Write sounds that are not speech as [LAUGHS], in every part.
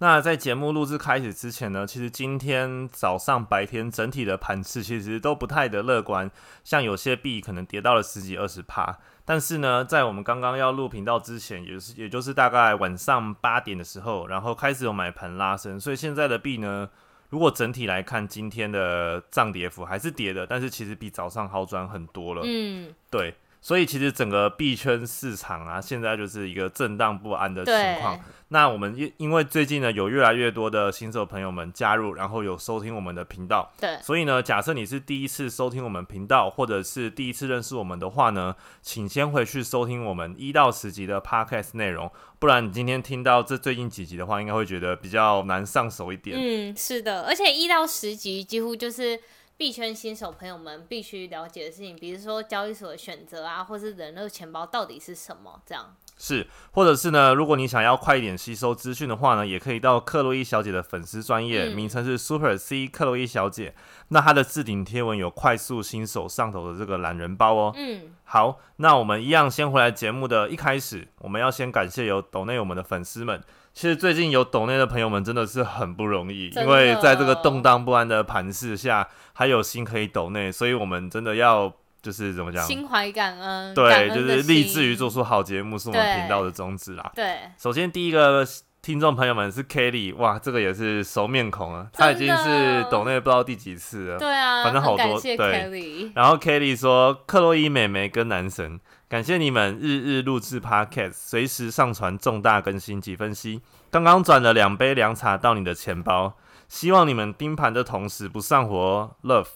那在节目录制开始之前呢，其实今天早上白天整体的盘势其实都不太的乐观，像有些币可能跌到了十几二十趴。但是呢，在我们刚刚要录频道之前，也是也就是大概晚上八点的时候，然后开始有买盘拉升，所以现在的币呢，如果整体来看，今天的涨跌幅还是跌的，但是其实比早上好转很多了。嗯，对，所以其实整个币圈市场啊，现在就是一个震荡不安的情况。那我们因因为最近呢，有越来越多的新手朋友们加入，然后有收听我们的频道，对，所以呢，假设你是第一次收听我们频道，或者是第一次认识我们的话呢，请先回去收听我们一到十集的 podcast 内容，不然你今天听到这最近几集的话，应该会觉得比较难上手一点。嗯，是的，而且一到十集几乎就是币圈新手朋友们必须了解的事情，比如说交易所的选择啊，或是人肉钱包到底是什么，这样。是，或者是呢？如果你想要快一点吸收资讯的话呢，也可以到克洛伊小姐的粉丝专业，名称是 Super C 克洛伊小姐。那她的置顶贴文有快速新手上头的这个懒人包哦。嗯，好，那我们一样先回来节目的一开始，我们要先感谢有抖内我们的粉丝们。其实最近有抖内的朋友们真的是很不容易，因为在这个动荡不安的盘势下，还有心可以抖内，所以我们真的要。就是怎么讲？心怀感恩，对，就是立志于做出好节目，是我们频道的宗旨啦。对，首先第一个听众朋友们是 Kelly，哇，这个也是熟面孔啊，他已经是懂那不知道第几次了。对啊，反正好多对。然后 Kelly 说：“克洛伊美眉跟男神，感谢你们日日录制 Podcast，随时上传重大更新及分析。刚刚转了两杯凉茶到你的钱包，希望你们盯盘的同时不上火哦。Love。”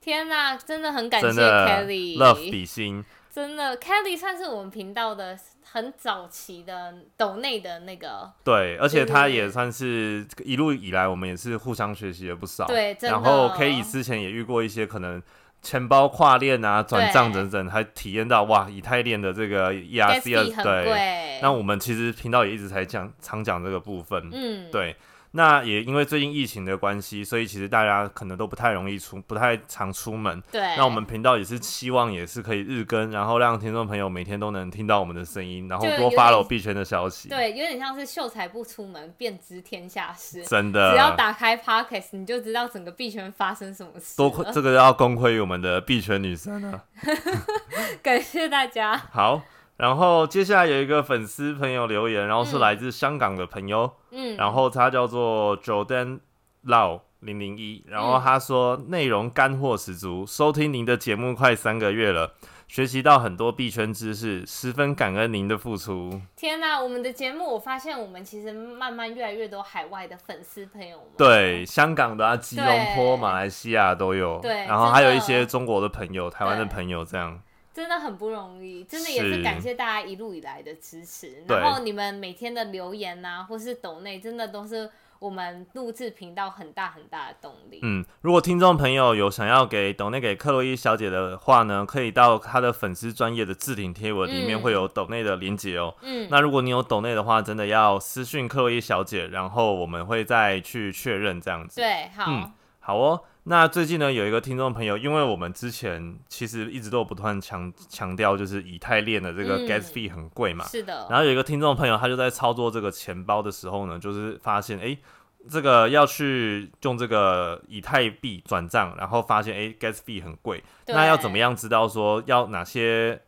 天呐，真的很感谢 Kelly，Love 比心，真的 Kelly 算是我们频道的很早期的抖内的那个，对，而且他也算是一路以来我们也是互相学习了不少，对，然后 Kelly 之前也遇过一些可能钱包跨链啊、转账等等，还体验到哇，以太链的这个 ERC，对，那我们其实频道也一直在讲常讲这个部分，嗯，对。那也因为最近疫情的关系，所以其实大家可能都不太容易出，不太常出门。对。那我们频道也是希望也是可以日更，然后让听众朋友每天都能听到我们的声音，然后多发了币圈的消息。对，有点像是秀才不出门便知天下事。真的。只要打开 Podcast，你就知道整个币圈发生什么事。多亏这个要功亏于我们的币圈女生啊！[LAUGHS] 感谢大家。好。然后接下来有一个粉丝朋友留言，然后是来自香港的朋友，嗯，然后他叫做 Jordan Lau 零零一，然后他说内容干货十足，收听您的节目快三个月了，学习到很多币圈知识，十分感恩您的付出。天哪，我们的节目我发现我们其实慢慢越来越多海外的粉丝朋友们，对，香港的啊，吉隆坡、马来西亚都有，对，然后还有一些中国的朋友、台湾的朋友这样。真的很不容易，真的也是感谢大家一路以来的支持。然后你们每天的留言呐，或是抖内，真的都是我们录制频道很大很大的动力。嗯，如果听众朋友有想要给抖内给克洛伊小姐的话呢，可以到她的粉丝专业的置顶贴文里面会有抖内的连接哦。嗯，那如果你有抖内的话，真的要私讯克洛伊小姐，然后我们会再去确认这样子。对，好，好哦。那最近呢，有一个听众朋友，因为我们之前其实一直都有不断强强调，就是以太链的这个 gas fee 很贵嘛。是的。然后有一个听众朋友，他就在操作这个钱包的时候呢，就是发现，哎，这个要去用这个以太币转账，然后发现，哎，gas fee 很贵。那要怎么样知道说要哪些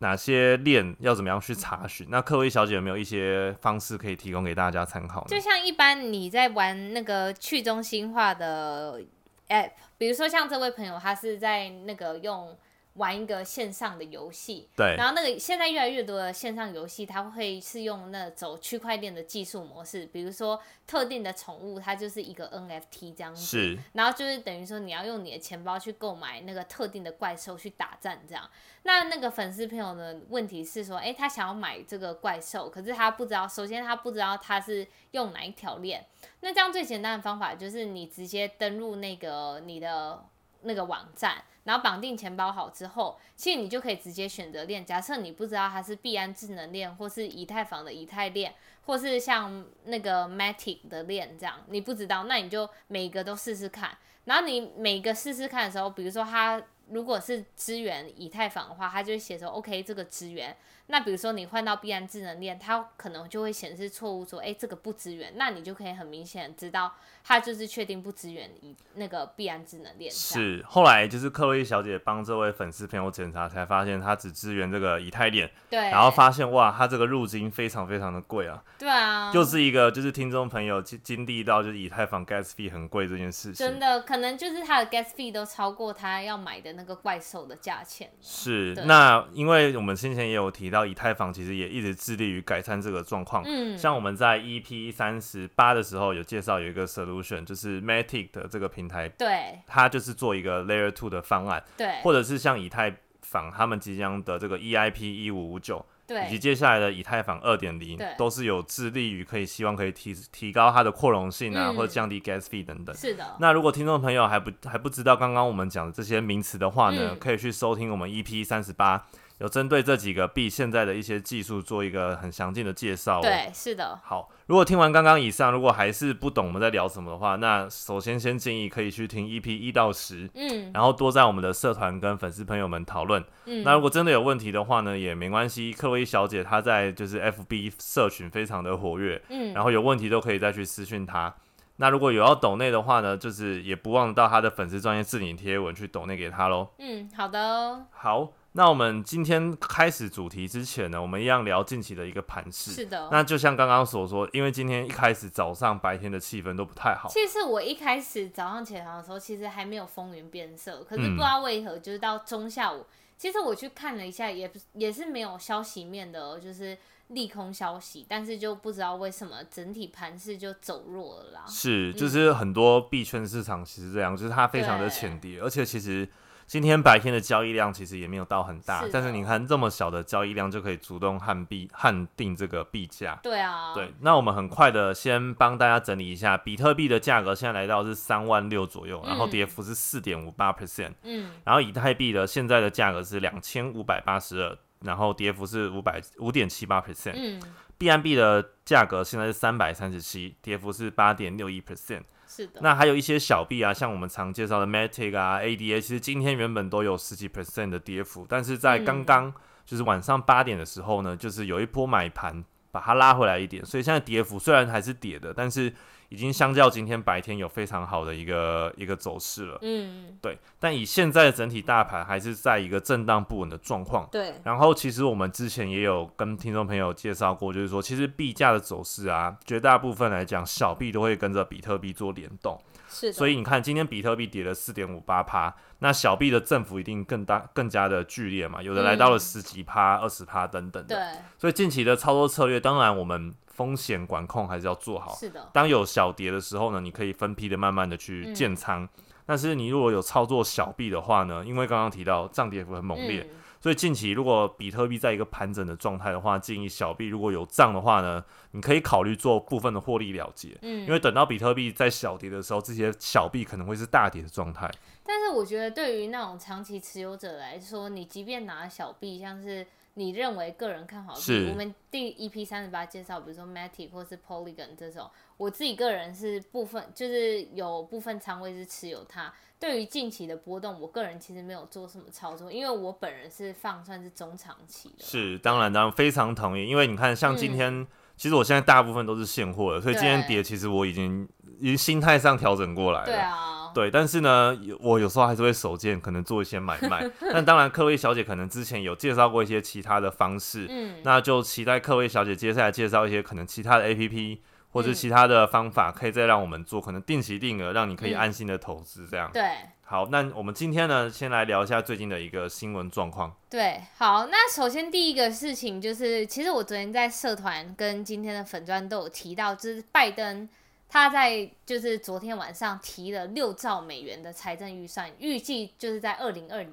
哪些链要怎么样去查询？那克威小姐有没有一些方式可以提供给大家参考？就像一般你在玩那个去中心化的。app，比如说像这位朋友，他是在那个用玩一个线上的游戏，对，然后那个现在越来越多的线上游戏，它会是用那走区块链的技术模式，比如说特定的宠物，它就是一个 NFT 这样子，是，然后就是等于说你要用你的钱包去购买那个特定的怪兽去打战这样。那那个粉丝朋友的问题是说，哎，他想要买这个怪兽，可是他不知道，首先他不知道他是用哪一条链。那这样最简单的方法就是你直接登录那个你的那个网站，然后绑定钱包好之后，其实你就可以直接选择链。假设你不知道它是币安智能链，或是以太坊的以太链，或是像那个 Matic 的链这样，你不知道，那你就每个都试试看。然后你每个试试看的时候，比如说它如果是支援以太坊的话，它就会写说 OK 这个支援。那比如说你换到必安智能链，它可能就会显示错误，说哎这个不支援，那你就可以很明显知道它就是确定不支援以那个必安智能链。是，后来就是克洛伊小姐帮这位粉丝朋友检查，才发现他只支援这个以太链。对。然后发现哇，它这个入金非常非常的贵啊。对啊。就是一个就是听众朋友经经历到就是以太坊 gas fee 很贵这件事情。真的，可能就是它的 gas fee 都超过他要买的那个怪兽的价钱。是。那因为我们先前也有提到以太坊其实。也一直致力于改善这个状况。嗯，像我们在 EP 三十八的时候有介绍有一个 solution，就是 Matic 的这个平台，对，它就是做一个 Layer Two 的方案，对，或者是像以太坊他们即将的这个 EIP 一五五九，对，以及接下来的以太坊二点零，都是有致力于可以希望可以提提高它的扩容性啊，或者降低 gas fee 等等。是的。那如果听众朋友还不还不知道刚刚我们讲的这些名词的话呢，可以去收听我们 EP 三十八。有针对这几个币现在的一些技术做一个很详尽的介绍。对，是的。好，如果听完刚刚以上，如果还是不懂我们在聊什么的话，那首先先建议可以去听 EP 一到十，嗯，然后多在我们的社团跟粉丝朋友们讨论。嗯，那如果真的有问题的话呢，也没关系，克洛伊小姐她在就是 FB 社群非常的活跃，嗯，然后有问题都可以再去私讯她。那如果有要抖内的话呢，就是也不忘到她的粉丝专业置顶贴文去抖内给她喽。嗯，好的。好。那我们今天开始主题之前呢，我们一样聊近期的一个盘势。是的。那就像刚刚所说，因为今天一开始早上白天的气氛都不太好。其实我一开始早上起床的时候，其实还没有风云变色，可是不知道为何，就是到中下午，其实我去看了一下，也也是没有消息面的，就是利空消息，但是就不知道为什么整体盘势就走弱了啦。是，就是很多币圈市场其实这样，就是它非常的浅跌，而且其实。今天白天的交易量其实也没有到很大，但是你看这么小的交易量就可以主动撼币撼定这个币价。对啊，对，那我们很快的先帮大家整理一下，比特币的价格现在来到是三万六左右，然后跌幅是四点五八 percent。嗯，然后以太币的现在的价格是两千五百八十二，然后跌幅是五百五点七八 percent。嗯，BNB 的价格现在是三百三十七，跌幅是八点六一 percent。是的，那还有一些小币啊，像我们常介绍的 Matic 啊、ADA，其实今天原本都有十几 percent 的跌幅，但是在刚刚就是晚上八点的时候呢，就是有一波买盘把它拉回来一点，所以现在跌幅虽然还是跌的，但是。已经相较今天白天有非常好的一个一个走势了，嗯，对。但以现在的整体大盘还是在一个震荡不稳的状况，对。然后其实我们之前也有跟听众朋友介绍过，就是说其实币价的走势啊，绝大部分来讲小币都会跟着比特币做联动，是。所以你看今天比特币跌了四点五八趴，那小币的振幅一定更大、更加的剧烈嘛，有的来到了十几趴、二十趴等等的。对。所以近期的操作策略，当然我们。风险管控还是要做好。是的，当有小跌的时候呢，你可以分批的慢慢的去建仓。但是你如果有操作小币的话呢，因为刚刚提到涨跌幅很猛烈，所以近期如果比特币在一个盘整的状态的话，建议小币如果有涨的话呢，你可以考虑做部分的获利了结。嗯，因为等到比特币在小跌的时候，这些小币可能会是大跌的状态。但是我觉得对于那种长期持有者来说，你即便拿小币，像是。你认为个人看好是，我们第一批三十八介绍，比如说 Matic 或是 Polygon 这种，我自己个人是部分，就是有部分仓位是持有它。对于近期的波动，我个人其实没有做什么操作，因为我本人是放算是中长期的。是，当然，当然非常同意，因为你看，像今天。其实我现在大部分都是现货的，所以今天跌，其实我已经已经心态上调整过来了。对啊，对，但是呢，我有时候还是会手贱，可能做一些买卖。[LAUGHS] 但当然，克薇小姐可能之前有介绍过一些其他的方式，嗯，那就期待克薇小姐接下来介绍一些可能其他的 A P P 或者其他的方法，可以再让我们做可能定期定额，让你可以安心的投资这样。对。好，那我们今天呢，先来聊一下最近的一个新闻状况。对，好，那首先第一个事情就是，其实我昨天在社团跟今天的粉砖都有提到，就是拜登他在就是昨天晚上提了六兆美元的财政预算，预计就是在二零二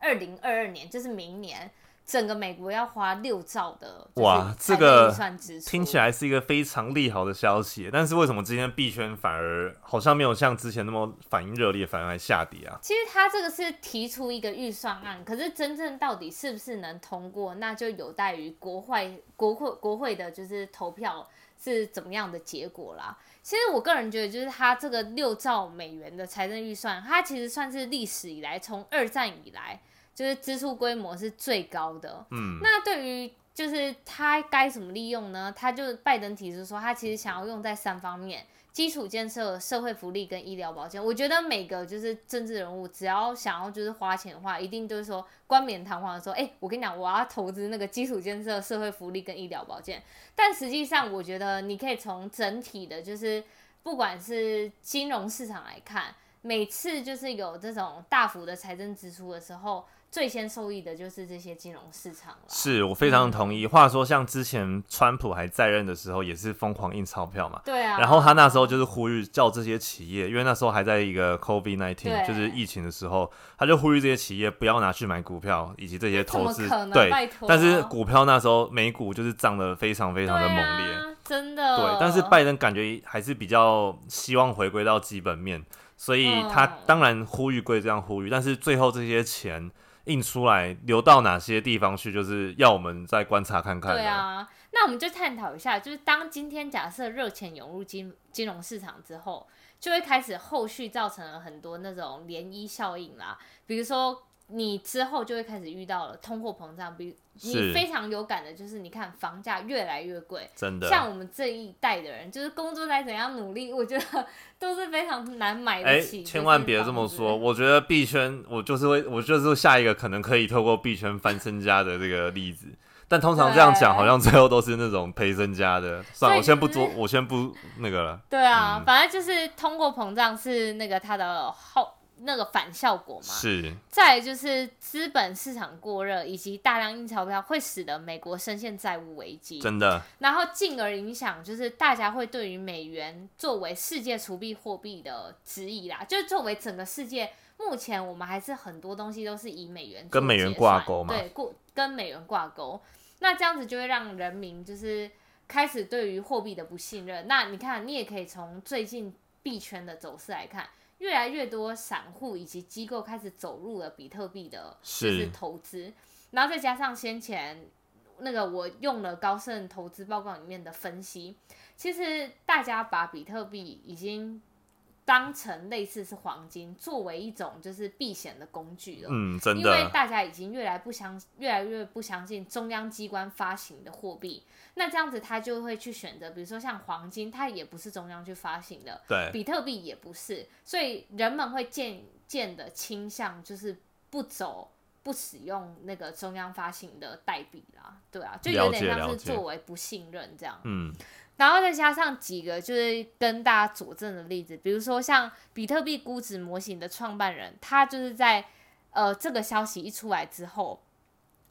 二零二二年，就是明年整个美国要花六兆的哇，这个听起来是一个非常利好的消息。但是为什么今天币圈反而好像没有像之前那么反应热烈，反而还下跌啊？其实他这个是提出一个预算案，可是真正到底是不是能通过，那就有待于国会国会国会的就是投票是怎么样的结果啦。其实我个人觉得，就是他这个六兆美元的财政预算，它其实算是历史以来从二战以来。就是支出规模是最高的，嗯，那对于就是他该怎么利用呢？他就拜登提出说，他其实想要用在三方面：基础建设、社会福利跟医疗保健。我觉得每个就是政治人物，只要想要就是花钱的话，一定就是说冠冕堂皇的说，哎，我跟你讲，我要投资那个基础建设、社会福利跟医疗保健。但实际上，我觉得你可以从整体的，就是不管是金融市场来看，每次就是有这种大幅的财政支出的时候。最先受益的就是这些金融市场了。是我非常同意。话说，像之前川普还在任的时候，也是疯狂印钞票嘛。对啊。然后他那时候就是呼吁叫这些企业，因为那时候还在一个 COVID nineteen，就是疫情的时候，他就呼吁这些企业不要拿去买股票以及这些投资。对。但是股票那时候美股就是涨得非常非常的猛烈，真的。对。但是拜登感觉还是比较希望回归到基本面，所以他当然呼吁归这样呼吁，但是最后这些钱。印出来流到哪些地方去，就是要我们再观察看看。对啊，那我们就探讨一下，就是当今天假设热钱涌入金金融市场之后，就会开始后续造成了很多那种涟漪效应啦，比如说。你之后就会开始遇到了通货膨胀，比你非常有感的就是，你看房价越来越贵，真的。像我们这一代的人，就是工作再怎样努力，我觉得 [LAUGHS] 都是非常难买得起。千万别这么说，[LAUGHS] 我觉得币圈，我就是会，我就是下一个可能可以透过币圈翻身家的这个例子。但通常这样讲，好像最后都是那种赔身家的。算了，我先不做，我先不那个了。对啊，反正就是通货膨胀是那个它的后。那个反效果嘛，是。再就是资本市场过热，以及大量印钞票，会使得美国深陷债务危机。真的。然后进而影响，就是大家会对于美元作为世界储备货币的质疑啦。就是作为整个世界，目前我们还是很多东西都是以美元跟美元挂钩嘛。对，过跟美元挂钩。那这样子就会让人民就是开始对于货币的不信任。那你看，你也可以从最近币圈的走势来看。越来越多散户以及机构开始走入了比特币的，就是投资，然后再加上先前那个我用了高盛投资报告里面的分析，其实大家把比特币已经。当成类似是黄金，作为一种就是避险的工具了。嗯，真的。因为大家已经越来不相，越来越不相信中央机关发行的货币。那这样子，他就会去选择，比如说像黄金，它也不是中央去发行的。对。比特币也不是，所以人们会渐渐的倾向就是不走，不使用那个中央发行的代币啦。对啊，就有点像是作为不信任这样。嗯。然后再加上几个就是跟大家佐证的例子，比如说像比特币估值模型的创办人，他就是在呃这个消息一出来之后，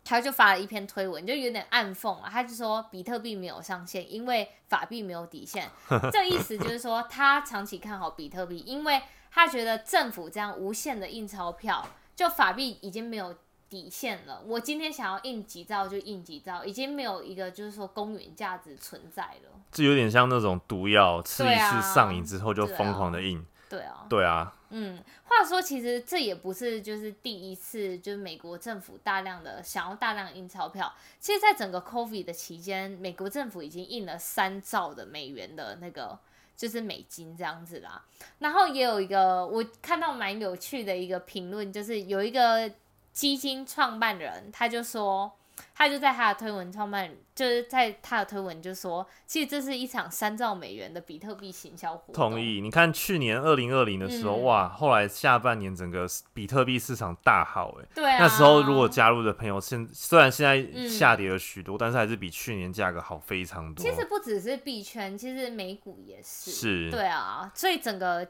他就发了一篇推文，就有点暗讽啊，他就说比特币没有上限，因为法币没有底线。[LAUGHS] 这意思就是说他长期看好比特币，因为他觉得政府这样无限的印钞票，就法币已经没有。底线了，我今天想要印几兆就印几兆，已经没有一个就是说公允价值存在了。这有点像那种毒药，吃一次上瘾之后就疯狂的印。对啊，对啊。嗯，话说其实这也不是就是第一次，就是美国政府大量的想要大量印钞票。其实，在整个 COVID 的期间，美国政府已经印了三兆的美元的那个就是美金这样子啦。然后也有一个我看到蛮有趣的一个评论，就是有一个。基金创办人他就说，他就在他的推文创办，就是在他的推文就说，其实这是一场三兆美元的比特币行销活动。同意，你看去年二零二零的时候，哇，后来下半年整个比特币市场大好，哎，对啊，那时候如果加入的朋友，现虽然现在下跌了许多，但是还是比去年价格好非常多。其实不只是币圈，其实美股也是，是，对啊，所以整个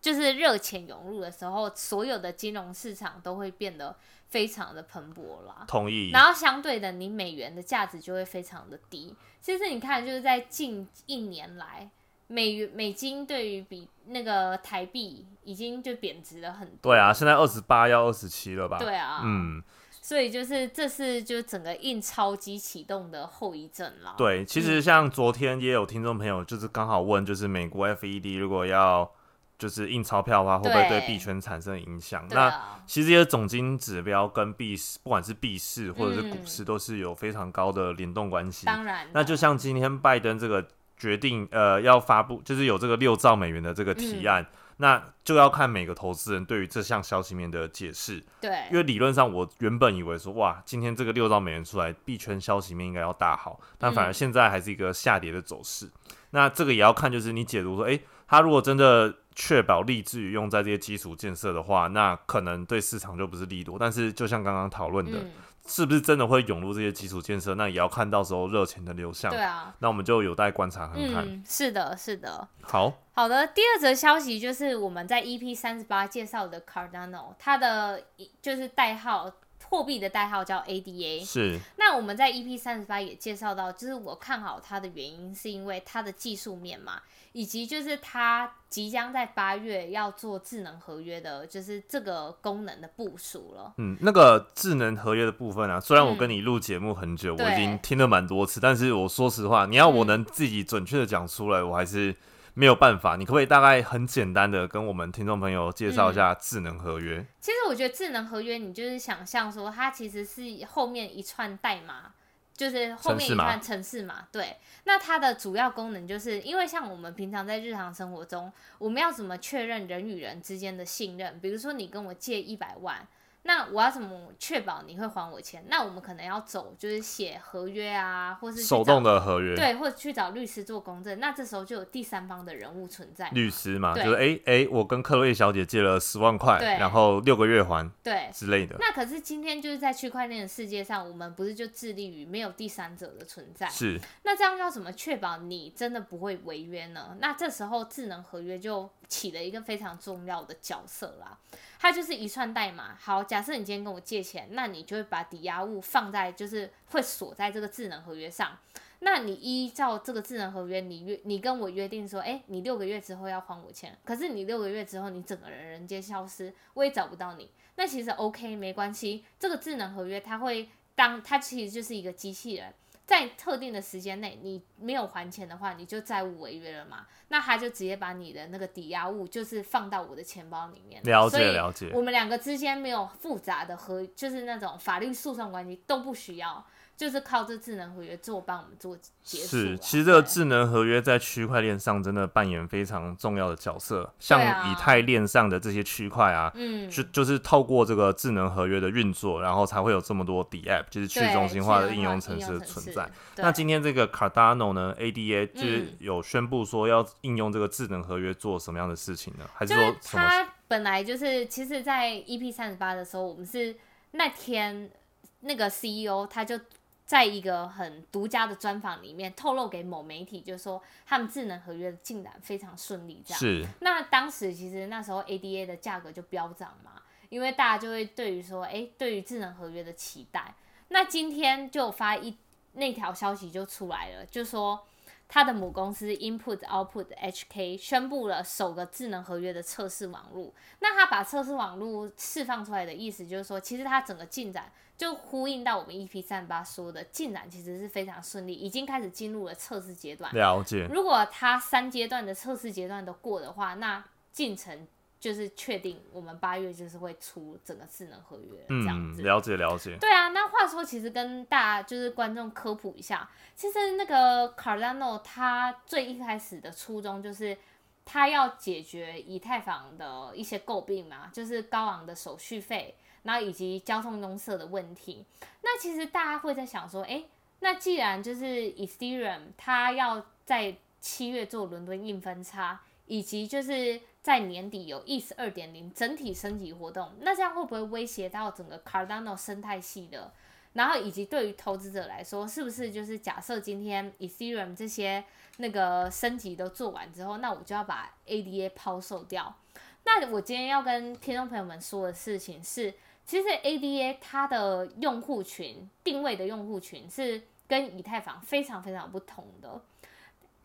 就是热钱涌入的时候，所有的金融市场都会变得。非常的蓬勃啦，同意。然后相对的，你美元的价值就会非常的低。其实你看，就是在近一年来，美元美金对于比那个台币已经就贬值了很多。对啊，现在二十八要二十七了吧？对啊，嗯。所以就是这是就整个印钞机启动的后遗症了。对，其实像昨天也有听众朋友就是刚好问，就是美国 FED 如果要就是印钞票的话，会不会对币圈产生影响？那其实这些总金指标跟币市，不管是币市或者是股市，都是有非常高的联动关系。当然，那就像今天拜登这个决定，呃，要发布就是有这个六兆美元的这个提案，那就要看每个投资人对于这项消息面的解释。对，因为理论上我原本以为说，哇，今天这个六兆美元出来，币圈消息面应该要大好，但反而现在还是一个下跌的走势。那这个也要看，就是你解读说，诶，他如果真的。确保立志于用在这些基础建设的话，那可能对市场就不是利多。但是就像刚刚讨论的，是不是真的会涌入这些基础建设？那也要看到时候热钱的流向。对啊，那我们就有待观察看看。嗯，是的，是的。好好的，第二则消息就是我们在 EP 三十八介绍的 Cardano，它的就是代号。货币的代号叫 ADA，是。那我们在 EP 三十八也介绍到，就是我看好它的原因，是因为它的技术面嘛，以及就是它即将在八月要做智能合约的，就是这个功能的部署了。嗯，那个智能合约的部分啊，虽然我跟你录节目很久，我已经听了蛮多次，但是我说实话，你要我能自己准确的讲出来，我还是。没有办法，你可不可以大概很简单的跟我们听众朋友介绍一下智能合约？其实我觉得智能合约，你就是想象说，它其实是后面一串代码，就是后面一串程式嘛。对，那它的主要功能就是，因为像我们平常在日常生活中，我们要怎么确认人与人之间的信任？比如说你跟我借一百万。那我要怎么确保你会还我钱？那我们可能要走，就是写合约啊，或是手动的合约，对，或者去找律师做公证。那这时候就有第三方的人物存在，律师嘛，就是哎哎，我跟克洛伊小姐借了十万块，然后六个月还，对之类的。那可是今天就是在区块链的世界上，我们不是就致力于没有第三者的存在？是。那这样要怎么确保你真的不会违约呢？那这时候智能合约就起了一个非常重要的角色啦。它就是一串代码。好，假设你今天跟我借钱，那你就会把抵押物放在，就是会锁在这个智能合约上。那你依照这个智能合约，你约你跟我约定说，哎，你六个月之后要还我钱。可是你六个月之后，你整个人人间消失，我也找不到你。那其实 OK 没关系，这个智能合约它会当它其实就是一个机器人。在特定的时间内，你没有还钱的话，你就债务违约了嘛？那他就直接把你的那个抵押物，就是放到我的钱包里面。了解了解。我们两个之间没有复杂的和，就是那种法律诉讼关系都不需要。就是靠这智能合约做帮我们做结束。是，其实这个智能合约在区块链上真的扮演非常重要的角色。像以太链上的这些区块啊，嗯，就就是透过这个智能合约的运作，然后才会有这么多 D App，就是去中心化的应用程式的存在。那今天这个 Cardano 呢，ADA 就是有宣布说要应用这个智能合约做什么样的事情呢？还是说它本来就是，其实，在 EP 三十八的时候，我们是那天那个 CEO 他就。在一个很独家的专访里面，透露给某媒体，就是说他们智能合约的进展非常顺利。这样是。那当时其实那时候 ADA 的价格就飙涨嘛，因为大家就会对于说，哎，对于智能合约的期待。那今天就发一那条消息就出来了，就说他的母公司 Input Output HK 宣布了首个智能合约的测试网络。那他把测试网络释放出来的意思，就是说其实它整个进展。就呼应到我们 EP 三八说的进展其实是非常顺利，已经开始进入了测试阶段。了解。如果它三阶段的测试阶段都过的话，那进程就是确定我们八月就是会出整个智能合约这样子。了解了解。对啊，那话说其实跟大家就是观众科普一下，其实那个 Cardano 它最一开始的初衷就是它要解决以太坊的一些诟病嘛，就是高昂的手续费。然后以及交通拥塞的问题，那其实大家会在想说，哎，那既然就是 Ethereum 它要在七月做伦敦硬分叉，以及就是在年底有 ETH 二点零整体升级活动，那这样会不会威胁到整个 Cardano 生态系的？然后以及对于投资者来说，是不是就是假设今天 Ethereum 这些那个升级都做完之后，那我就要把 ADA 抛售掉？那我今天要跟听众朋友们说的事情是。其实 ADA 它的用户群定位的用户群是跟以太坊非常非常不同的。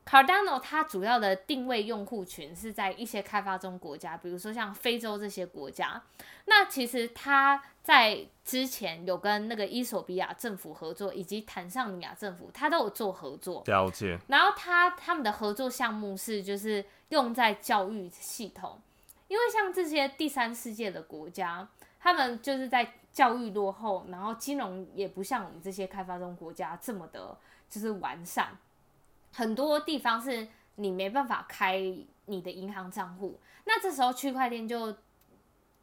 Cardano 它主要的定位用户群是在一些开发中国家，比如说像非洲这些国家。那其实它在之前有跟那个伊索比亚政府合作，以及坦桑尼亚政府，它都有做合作。了解。然后它他们的合作项目是就是用在教育系统，因为像这些第三世界的国家，他们就是在教育落后，然后金融也不像我们这些开发中国家这么的，就是完善。很多地方是你没办法开你的银行账户，那这时候区块链就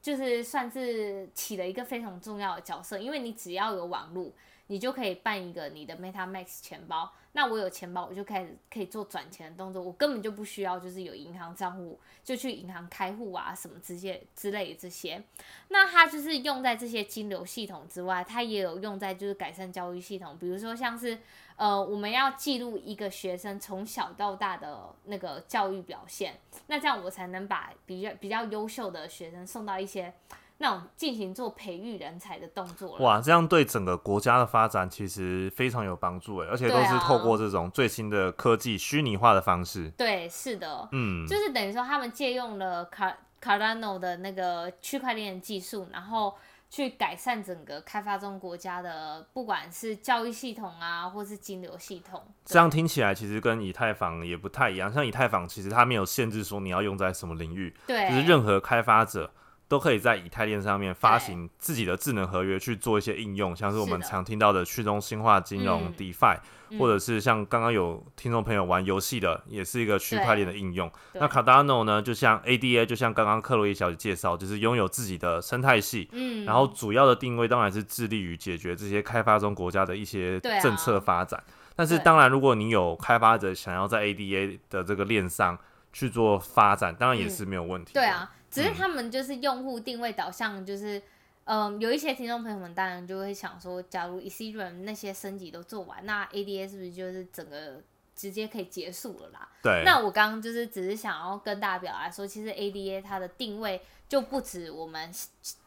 就是算是起了一个非常重要的角色，因为你只要有网络，你就可以办一个你的 Meta Max 钱包。那我有钱包，我就开始可以做转钱的动作，我根本就不需要就是有银行账户就去银行开户啊什么之些之类的这些。那它就是用在这些金流系统之外，它也有用在就是改善教育系统，比如说像是。呃，我们要记录一个学生从小到大的那个教育表现，那这样我才能把比较比较优秀的学生送到一些那种进行做培育人才的动作。哇，这样对整个国家的发展其实非常有帮助诶，而且都是透过这种最新的科技虚拟化的方式。对，是的，嗯，就是等于说他们借用了卡 Cardano 的那个区块链技术，然后。去改善整个开发中国家的，不管是教育系统啊，或是金流系统。这样听起来其实跟以太坊也不太一样。像以太坊，其实它没有限制说你要用在什么领域，对，就是任何开发者。都可以在以太链上面发行自己的智能合约去做一些应用，像是我们常听到的去中心化金融 DeFi，或者是像刚刚有听众朋友玩游戏的，也是一个区块链的应用。那 Cardano 呢，就像 ADA，就像刚刚克洛伊小姐介绍，就是拥有自己的生态系，嗯，然后主要的定位当然是致力于解决这些开发中国家的一些政策发展。但是当然，如果你有开发者想要在 ADA 的这个链上去做发展，当然也是没有问题。对啊。只是他们就是用户定位导向，就是，嗯，有一些听众朋友们当然就会想说，假如 Ethereum 那些升级都做完，那 ADA 是不是就是整个直接可以结束了啦？对。那我刚刚就是只是想要跟大家表达说，其实 ADA 它的定位就不止我们。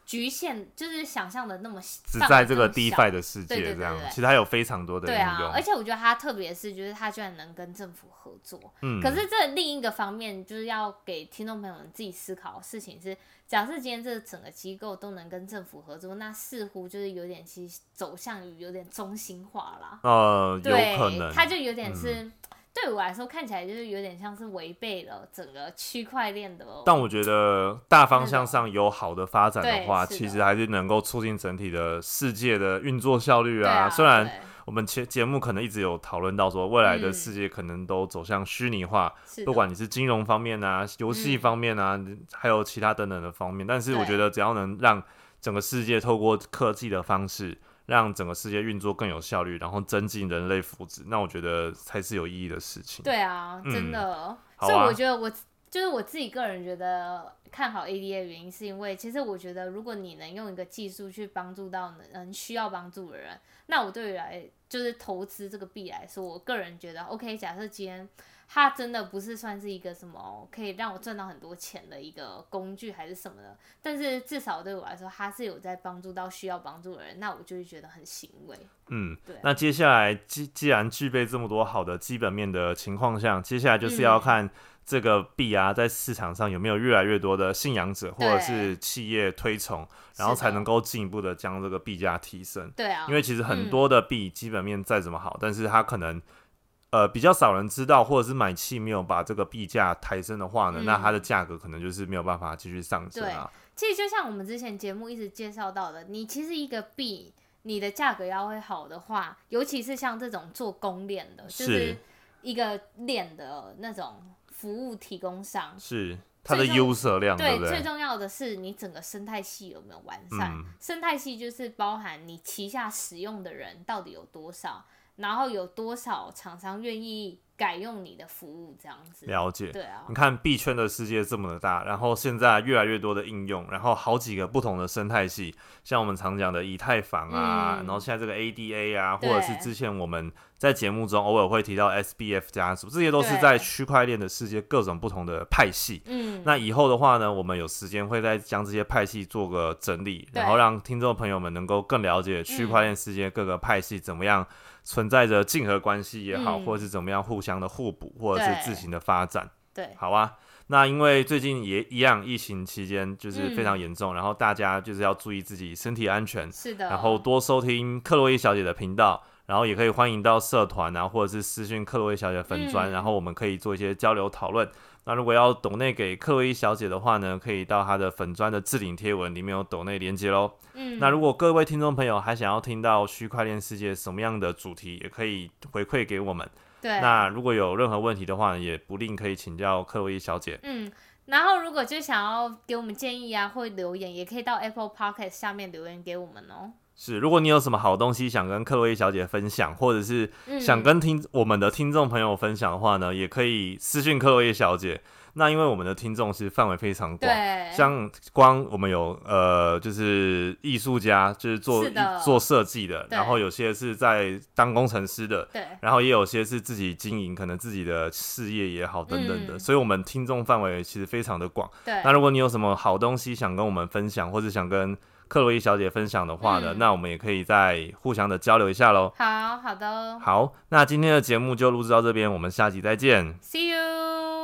局限就是想象的那么只在这个 DeFi 的世界这样，其实它有非常多的应用。而且我觉得它特别是，就是它居然能跟政府合作。嗯，可是这另一个方面，就是要给听众朋友们自己思考的事情是：假设今天这整个机构都能跟政府合作，那似乎就是有点其实走向于有点中心化啦。呃，有可能，它就有点是。对我来说，看起来就是有点像是违背了整个区块链的。但我觉得大方向上有好的发展的话，其实还是能够促进整体的世界的运作效率啊。虽然我们节节目可能一直有讨论到说，未来的世界可能都走向虚拟化，不管你是金融方面啊、游戏方面啊，还有其他等等的方面。但是我觉得，只要能让整个世界透过科技的方式。让整个世界运作更有效率，然后增进人类福祉，那我觉得才是有意义的事情。对啊，真的。所以我觉得我就是我自己个人觉得看好 ADA 的原因，是因为其实我觉得如果你能用一个技术去帮助到能需要帮助的人，那我对于来就是投资这个币来说，我个人觉得 OK。假设今天。它真的不是算是一个什么可以让我赚到很多钱的一个工具还是什么的，但是至少对我来说，它是有在帮助到需要帮助的人，那我就会觉得很欣慰。嗯，对。那接下来既既然具备这么多好的基本面的情况下，接下来就是要看这个币啊，在市场上有没有越来越多的信仰者或者是企业推崇，然后才能够进一步的将这个币价提升。对啊，因为其实很多的币基本面再怎么好，但是它可能。呃，比较少人知道，或者是买气没有把这个币价抬升的话呢，那它的价格可能就是没有办法继续上升啊。其实就像我们之前节目一直介绍到的，你其实一个币，你的价格要会好的话，尤其是像这种做公链的，就是一个链的那种服务提供商，是它的优色量对对？最重要的是你整个生态系有没有完善？生态系就是包含你旗下使用的人到底有多少。然后有多少厂商愿意改用你的服务？这样子了解，对啊。你看币圈的世界这么的大，然后现在越来越多的应用，然后好几个不同的生态系，像我们常讲的以太坊啊，然后现在这个 ADA 啊，或者是之前我们在节目中偶尔会提到 SBF 家族，这些都是在区块链的世界各种不同的派系。嗯，那以后的话呢，我们有时间会再将这些派系做个整理，然后让听众朋友们能够更了解区块链世界各个派系怎么样。存在着竞合关系也好，嗯或者是怎么样互相的互补，或者是自行的发展。对，好啊，那因为最近也一样，疫情期间就是非常嗯严重，然后大家就是要注意自己身体安全，是的。然后多收听克洛伊小姐的频道，然后也可以欢迎到社团啊，或者是私讯克洛伊小姐粉砖，嗯然后我们可以做一些交流讨论。那如果要抖内给克洛伊小姐的话呢，可以到她的粉砖的置顶贴文里面有抖内连接喽。嗯，那如果各位听众朋友还想要听到区块链世界什么样的主题，也可以回馈给我们。对，那如果有任何问题的话，也不吝可以请教克洛伊小姐。嗯，然后如果就想要给我们建议啊，或留言，也可以到 Apple Podcast 下面留言给我们哦。是，如果你有什么好东西想跟克洛伊小姐分享，或者是嗯，想跟听我们的听众朋友分享的话呢，也可以私信克洛伊小姐。那因为我们的听众是范围非常广，对，像光我们有呃，就是艺术家，就是做是做设计的，然后有些是在当工程师的，对然后也有些是自己经营，可能自己的事业也好等等的，嗯所以我们听众范围其实非常的广。对，那如果你有什么好东西想跟我们分享，或者想跟克洛伊小姐分享的话呢，嗯那我们也可以再互相的交流一下喽。好好的好，那今天的节目就录制到这边，我们下集再见。，See you。